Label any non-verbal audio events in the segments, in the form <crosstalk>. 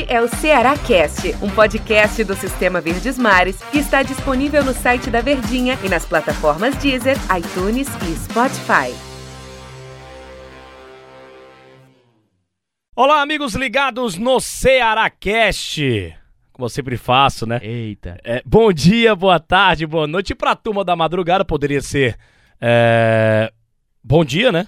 Este é o Ceará Cast, um podcast do Sistema Verdes Mares que está disponível no site da Verdinha e nas plataformas Deezer, iTunes e Spotify. Olá, amigos ligados no Ceará Cast. Como eu sempre faço, né? Eita. É, bom dia, boa tarde, boa noite. E pra turma da madrugada poderia ser. é, Bom dia, né?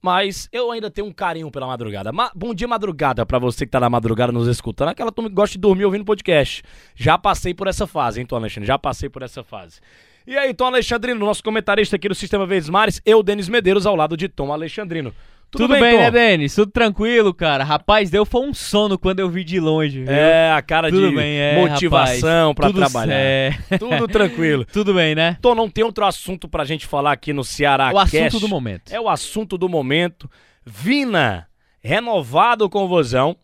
Mas eu ainda tenho um carinho pela madrugada. Ma- bom dia, madrugada, pra você que tá na madrugada nos escutando. Aquela turma que gosta de dormir ouvindo podcast. Já passei por essa fase, hein, Tom Alexandre? Já passei por essa fase. E aí, Tom Alexandrino, nosso comentarista aqui do Sistema Verdes Mares, eu, Denis Medeiros, ao lado de Tom Alexandrino. Tudo, bem, Tom? né, Denis? Tudo tranquilo, cara. Rapaz, deu foi um sono quando eu vi de longe, viu? É, a cara Tudo de bem, é, motivação Tudo trabalhar. É. Tudo <laughs> tranquilo. Tudo bem, né? Tom, não tem outro assunto pra gente falar aqui no Ceará o assunto do momento. É o assunto do momento. Vina, renovado com o Vozão.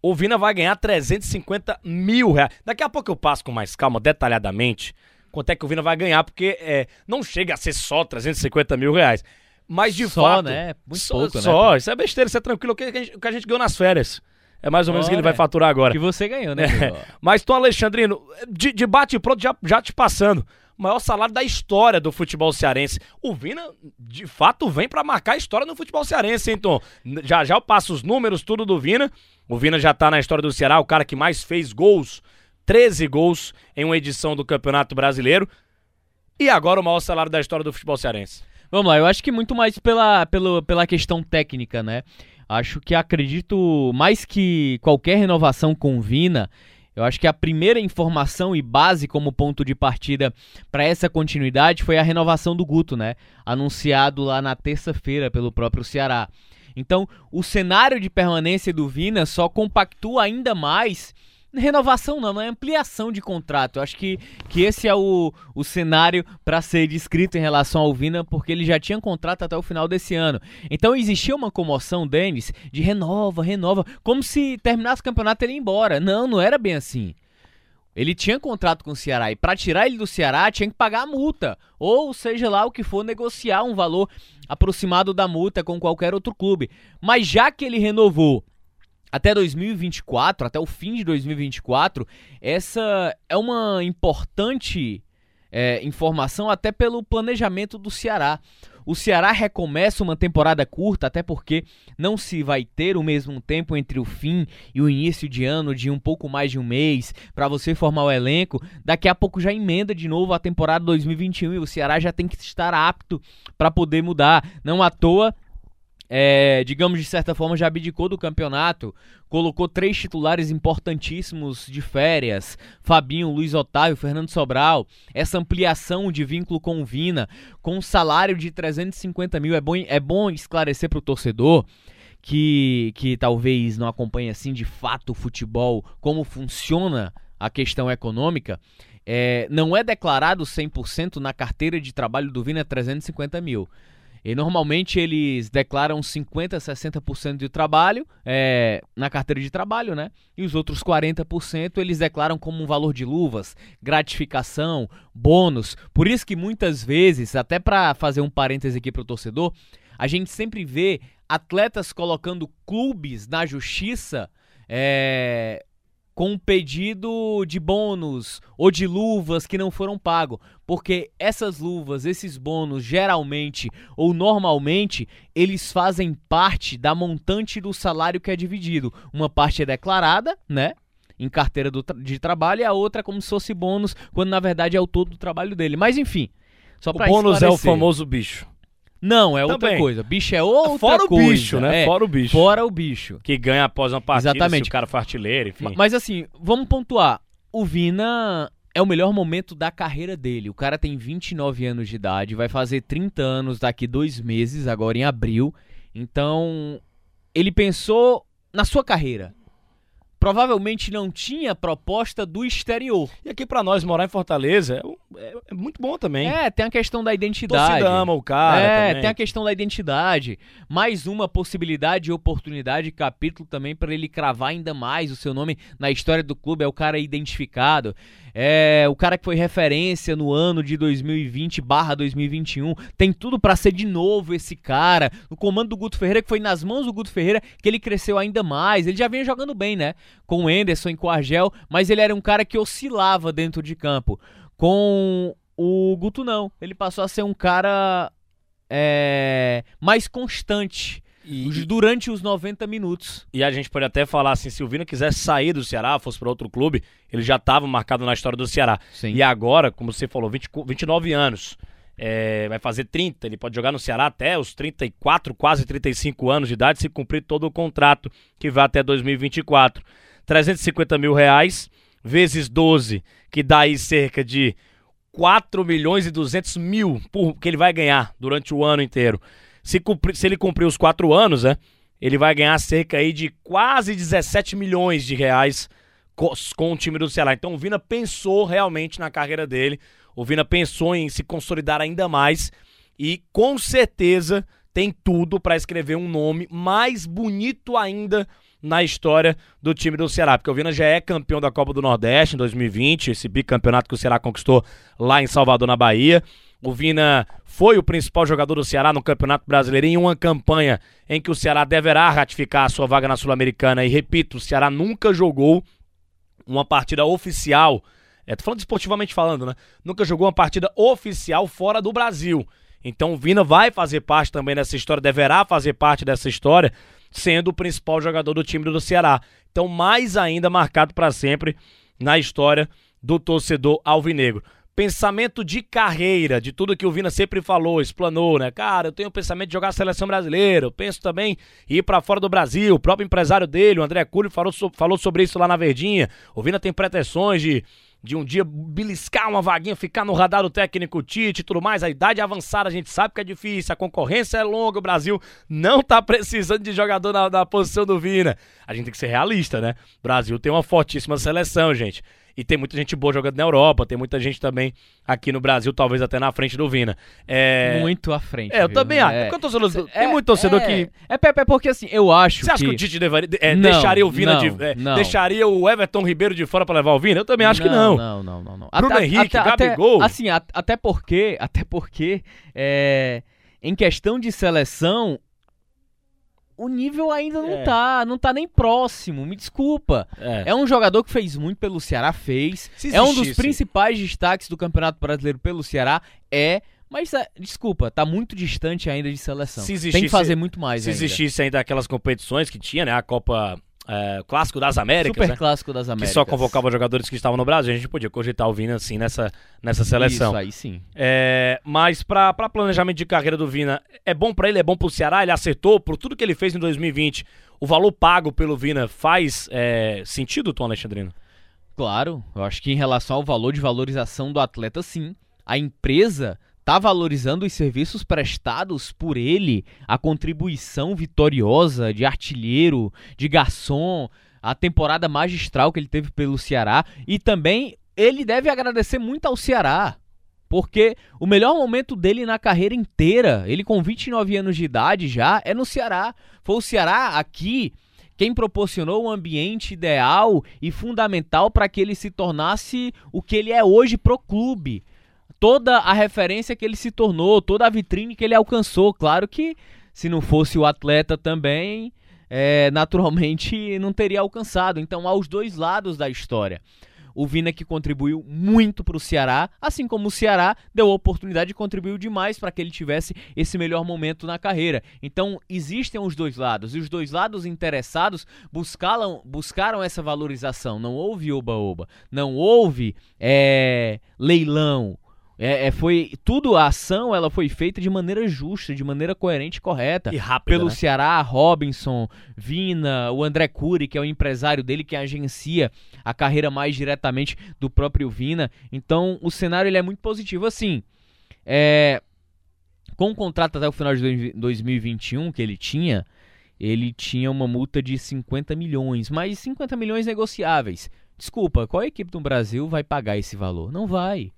O Vina vai ganhar 350 mil reais. Daqui a pouco eu passo com mais calma, detalhadamente, quanto é que o Vina vai ganhar, porque é, não chega a ser só 350 mil reais. Mas de Só, fato. né? Muito só, pouco, né? Só, isso é besteira, isso é tranquilo. O que a gente, o que a gente ganhou nas férias. É mais ou menos o que ele vai faturar agora. Que você ganhou, né? É? <laughs> Mas, Tom Alexandrino, de, de bate e pronto, já, já te passando. O maior salário da história do futebol cearense. O Vina, de fato, vem pra marcar a história no futebol cearense, hein, Tom? Já já eu passo os números, tudo do Vina. O Vina já tá na história do Ceará, o cara que mais fez gols, 13 gols em uma edição do Campeonato Brasileiro. E agora o maior salário da história do futebol cearense. Vamos lá, eu acho que muito mais pela, pelo, pela questão técnica, né? Acho que acredito mais que qualquer renovação com o Vina. Eu acho que a primeira informação e base como ponto de partida para essa continuidade foi a renovação do Guto, né? Anunciado lá na terça-feira pelo próprio Ceará. Então, o cenário de permanência do Vina só compactua ainda mais. Renovação não, é ampliação de contrato. Eu acho que, que esse é o, o cenário para ser descrito em relação ao Vina, porque ele já tinha contrato até o final desse ano. Então existia uma comoção, Denis, de renova, renova, como se terminasse o campeonato ele ia embora. Não, não era bem assim. Ele tinha contrato com o Ceará e para tirar ele do Ceará tinha que pagar a multa, ou seja lá o que for, negociar um valor aproximado da multa com qualquer outro clube. Mas já que ele renovou até 2024, até o fim de 2024, essa é uma importante é, informação até pelo planejamento do Ceará. O Ceará recomeça uma temporada curta, até porque não se vai ter o mesmo tempo entre o fim e o início de ano de um pouco mais de um mês para você formar o elenco. Daqui a pouco já emenda de novo a temporada 2021 e o Ceará já tem que estar apto para poder mudar. Não à toa é, digamos de certa forma, já abdicou do campeonato, colocou três titulares importantíssimos de férias: Fabinho, Luiz Otávio, Fernando Sobral. Essa ampliação de vínculo com o Vina, com um salário de 350 mil, é bom, é bom esclarecer para o torcedor. Que, que talvez não acompanhe assim de fato o futebol, como funciona a questão econômica, é, não é declarado 100% na carteira de trabalho do Vina 350 mil. E normalmente eles declaram 50%, 60% de trabalho é, na carteira de trabalho, né? E os outros 40% eles declaram como um valor de luvas, gratificação, bônus. Por isso que muitas vezes, até para fazer um parêntese aqui para o torcedor, a gente sempre vê atletas colocando clubes na justiça é, com um pedido de bônus ou de luvas que não foram pagos, porque essas luvas, esses bônus, geralmente ou normalmente, eles fazem parte da montante do salário que é dividido. Uma parte é declarada, né? Em carteira do de trabalho e a outra como se fosse bônus, quando na verdade é o todo do trabalho dele. Mas enfim, só O bônus é o esclarecer. famoso bicho. Não, é outra Também. coisa. Bicho é outra Fora coisa. o bicho, né? É, Fora o bicho. Fora o bicho. Que ganha após uma partida, Exatamente. se o cara for artilheiro, enfim. Ma- Mas assim, vamos pontuar. O Vina é o melhor momento da carreira dele. O cara tem 29 anos de idade, vai fazer 30 anos daqui dois meses, agora em abril. Então, ele pensou na sua carreira. Provavelmente não tinha proposta do exterior. E aqui pra nós, morar em Fortaleza é é, é muito bom também. É, tem a questão da identidade. Torcida ama o cara. É, também. tem a questão da identidade. Mais uma possibilidade e oportunidade, capítulo também para ele cravar ainda mais o seu nome na história do clube. É o cara identificado. É o cara que foi referência no ano de 2020 barra 2021. Tem tudo para ser de novo esse cara. O comando do Guto Ferreira, que foi nas mãos do Guto Ferreira, que ele cresceu ainda mais. Ele já vinha jogando bem, né? Com o Enderson e com o Argel, mas ele era um cara que oscilava dentro de campo. Com o Guto não. Ele passou a ser um cara é, mais constante. E, durante os 90 minutos. E a gente pode até falar assim, se o Vina quisesse sair do Ceará, fosse para outro clube, ele já estava marcado na história do Ceará. Sim. E agora, como você falou, 20, 29 anos, é, vai fazer 30, ele pode jogar no Ceará até os 34, quase 35 anos de idade, se cumprir todo o contrato que vai até 2024. 350 mil reais, vezes 12, que dá aí cerca de 4 milhões e 200 mil por, que ele vai ganhar durante o ano inteiro. Se, se ele cumprir os 4 anos, né, ele vai ganhar cerca aí de quase 17 milhões de reais com, com o time do Ceará. Então o Vina pensou realmente na carreira dele, o Vina pensou em se consolidar ainda mais e com certeza tem tudo para escrever um nome mais bonito ainda na história do time do Ceará, porque o Vina já é campeão da Copa do Nordeste em 2020, esse bicampeonato que o Ceará conquistou lá em Salvador, na Bahia. O Vina foi o principal jogador do Ceará no Campeonato Brasileiro em uma campanha em que o Ceará deverá ratificar a sua vaga na Sul-Americana. E repito, o Ceará nunca jogou uma partida oficial. É, tô falando esportivamente falando, né? Nunca jogou uma partida oficial fora do Brasil. Então o Vina vai fazer parte também dessa história, deverá fazer parte dessa história, sendo o principal jogador do time do Ceará. Então, mais ainda marcado para sempre na história do torcedor alvinegro. Pensamento de carreira, de tudo que o Vina sempre falou, explanou, né? Cara, eu tenho o pensamento de jogar a seleção brasileira, eu penso também em ir para fora do Brasil. O próprio empresário dele, o André Cury, falou, falou sobre isso lá na Verdinha. O Vina tem pretensões de de um dia beliscar uma vaguinha, ficar no radar do técnico Tite e tudo mais. A idade avançada a gente sabe que é difícil, a concorrência é longa, o Brasil não tá <laughs> precisando de jogador na, na posição do Vina. A gente tem que ser realista, né? O Brasil tem uma fortíssima seleção, gente. E tem muita gente boa jogando na Europa, tem muita gente também aqui no Brasil, talvez até na frente do Vina. É... Muito à frente. É, eu viu? também acho. É. Porque torcedor- É, tem muito torcedor é, que. É, é porque assim, eu acho Você acha que, que o Tite deveria, é, Não, deixaria o Vina não, de. é, não. deixaria o Everton Ribeiro de fora pra levar o Vina? Eu também acho que não. Não, não, não, não. Bruno Henrique, Gabigol. assim, a- até porque, até porque, é, em questão de seleção, o nível ainda não É. tá, não tá nem próximo. Me desculpa. É. É um jogador que fez muito pelo Ceará, fez. É um dos existisse- principais destaques do Campeonato Brasileiro pelo Ceará, é. Mas, é, desculpa, tá muito distante ainda de seleção. Se Tem existisse- que fazer muito mais Se ainda. existisse ainda aquelas competições que tinha, né? A Copa é, Clássico das Américas, Super né? clássico das Que Américas. só convocava jogadores que estavam no Brasil. A gente podia cogitar o Vina, assim, nessa, nessa seleção. Isso aí sim. É, mas pra planejamento de carreira do Vina, é bom pra ele, é bom pro Ceará, ele acertou por tudo que ele fez em 2020. O valor pago pelo Vina faz é, sentido, Tom Alexandrino? Claro, eu acho que em relação ao valor de valorização do atleta, sim. A empresa tá valorizando os serviços prestados por ele, a contribuição vitoriosa de artilheiro, de garçom, a temporada magistral que ele teve pelo Ceará e também ele deve agradecer muito ao Ceará. Porque o melhor momento dele na carreira inteira, ele com 29 anos de idade já, é no Ceará. Foi o Ceará aqui quem proporcionou um ambiente ideal e fundamental para que ele se tornasse o que ele é hoje pro clube. Toda a referência que ele se tornou, toda a vitrine que ele alcançou. Claro que se não fosse o atleta também, é, naturalmente <laughs> não teria alcançado. Então, há os dois lados da história. O Vina que contribuiu muito para o Ceará, assim como o Ceará deu a oportunidade e contribuiu demais para que ele tivesse esse melhor momento na carreira. Então existem os dois lados e os dois lados interessados buscaram, buscaram essa valorização. Não houve oba-oba, não houve é, leilão. É, é, foi tudo a ação ela foi feita de maneira justa, de maneira coerente e correta E rápido, pelo né? Ceará, Robinson, Vina, o André Cury, que é o empresário dele, que agencia a carreira mais diretamente do próprio Vina. Então, o cenário ele é muito positivo. Assim, é, com o contrato até o final de dois- 2021 que ele tinha, ele tinha uma multa de 50 milhões, mas 50 milhões negociáveis. Desculpa, qual equipe do Brasil vai pagar esse valor? Não vai.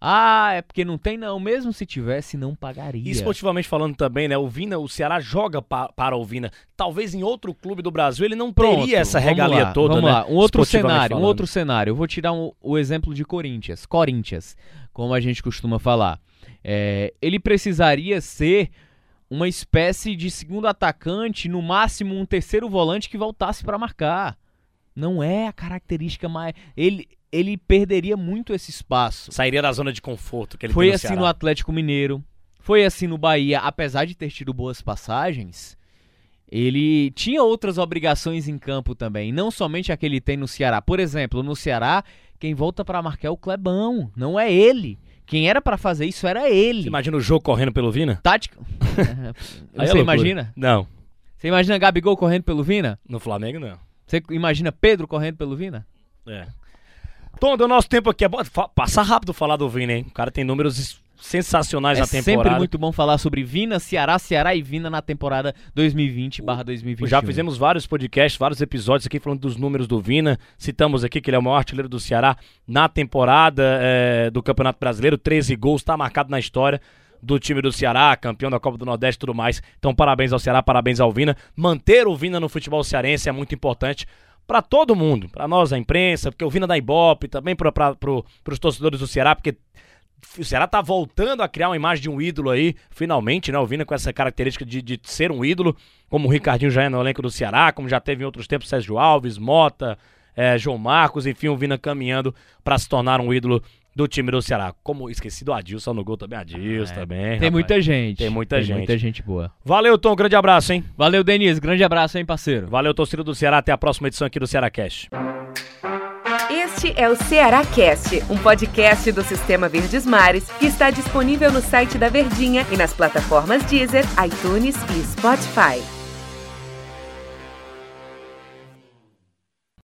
Ah, é porque não tem não. Mesmo se tivesse, não pagaria. E esportivamente falando também, né? O Vina, o Ceará joga pa, para o Vina. Talvez em outro clube do Brasil ele não Pronto, teria essa regalia lá, toda, Vamos né? lá, um outro cenário, um falando. outro cenário. Eu vou tirar um- o exemplo de Corinthians. Corinthians, como a gente costuma falar. É, ele precisaria ser uma espécie de segundo atacante, no máximo um terceiro volante que voltasse para marcar. Não é a característica mais. Ele, ele perderia muito esse espaço. Sairia da zona de conforto que ele Foi tem no assim Ceará. no Atlético Mineiro. Foi assim no Bahia, apesar de ter tido boas passagens. Ele tinha outras obrigações em campo também, não somente a que ele tem no Ceará. Por exemplo, no Ceará, quem volta pra marcar é o Clebão, não é ele. Quem era pra fazer isso era Você ele. imagina o jogo correndo pelo Vina? Tática. <laughs> É Você loucura. imagina? Não. Você imagina Gabigol correndo pelo Vina? No Flamengo, não. Você imagina Pedro correndo pelo Vina? É. Tom, do nosso tempo aqui é bom. Passa rápido falar do Vina, hein? O cara tem números sensacionais é na sempre temporada. muito bom falar sobre Vina, Ceará, Ceará e Vina na temporada 2020/2021. Já fizemos vários podcasts, vários episódios aqui falando dos números do Vina. Citamos aqui que ele é o maior artilheiro do Ceará na temporada é, do Campeonato Brasileiro. 13 gols, está marcado na história do time do Ceará, campeão da Copa do Nordeste e tudo mais. Então, parabéns ao Ceará, parabéns ao Vina. Manter o Vina no futebol cearense é muito importante para todo mundo, para nós, a imprensa, porque o Vina da Ibope, também para pro, os torcedores do Ceará, porque o Ceará tá voltando a criar uma imagem de um ídolo aí, finalmente, né? O Vina com essa característica de, de ser um ídolo, como o Ricardinho já é no elenco do Ceará, como já teve em outros tempos Sérgio Alves, Mota, eh, João Marcos, enfim, o Vina caminhando para se tornar um ídolo do time do Ceará. Como esqueci do Adilson no gol também, Adilson É, também. Tem rapaz. muita gente. Tem muita gente. muita gente boa. Valeu, Tom, grande abraço, hein? Valeu, Denise. Grande abraço, hein, parceiro. Valeu, torcida do Ceará, até a próxima edição aqui do Ceará Cash. Este é o Ceará Cast, um podcast do Sistema Verdes Mares que está disponível no site da Verdinha e nas plataformas Deezer, iTunes e Spotify.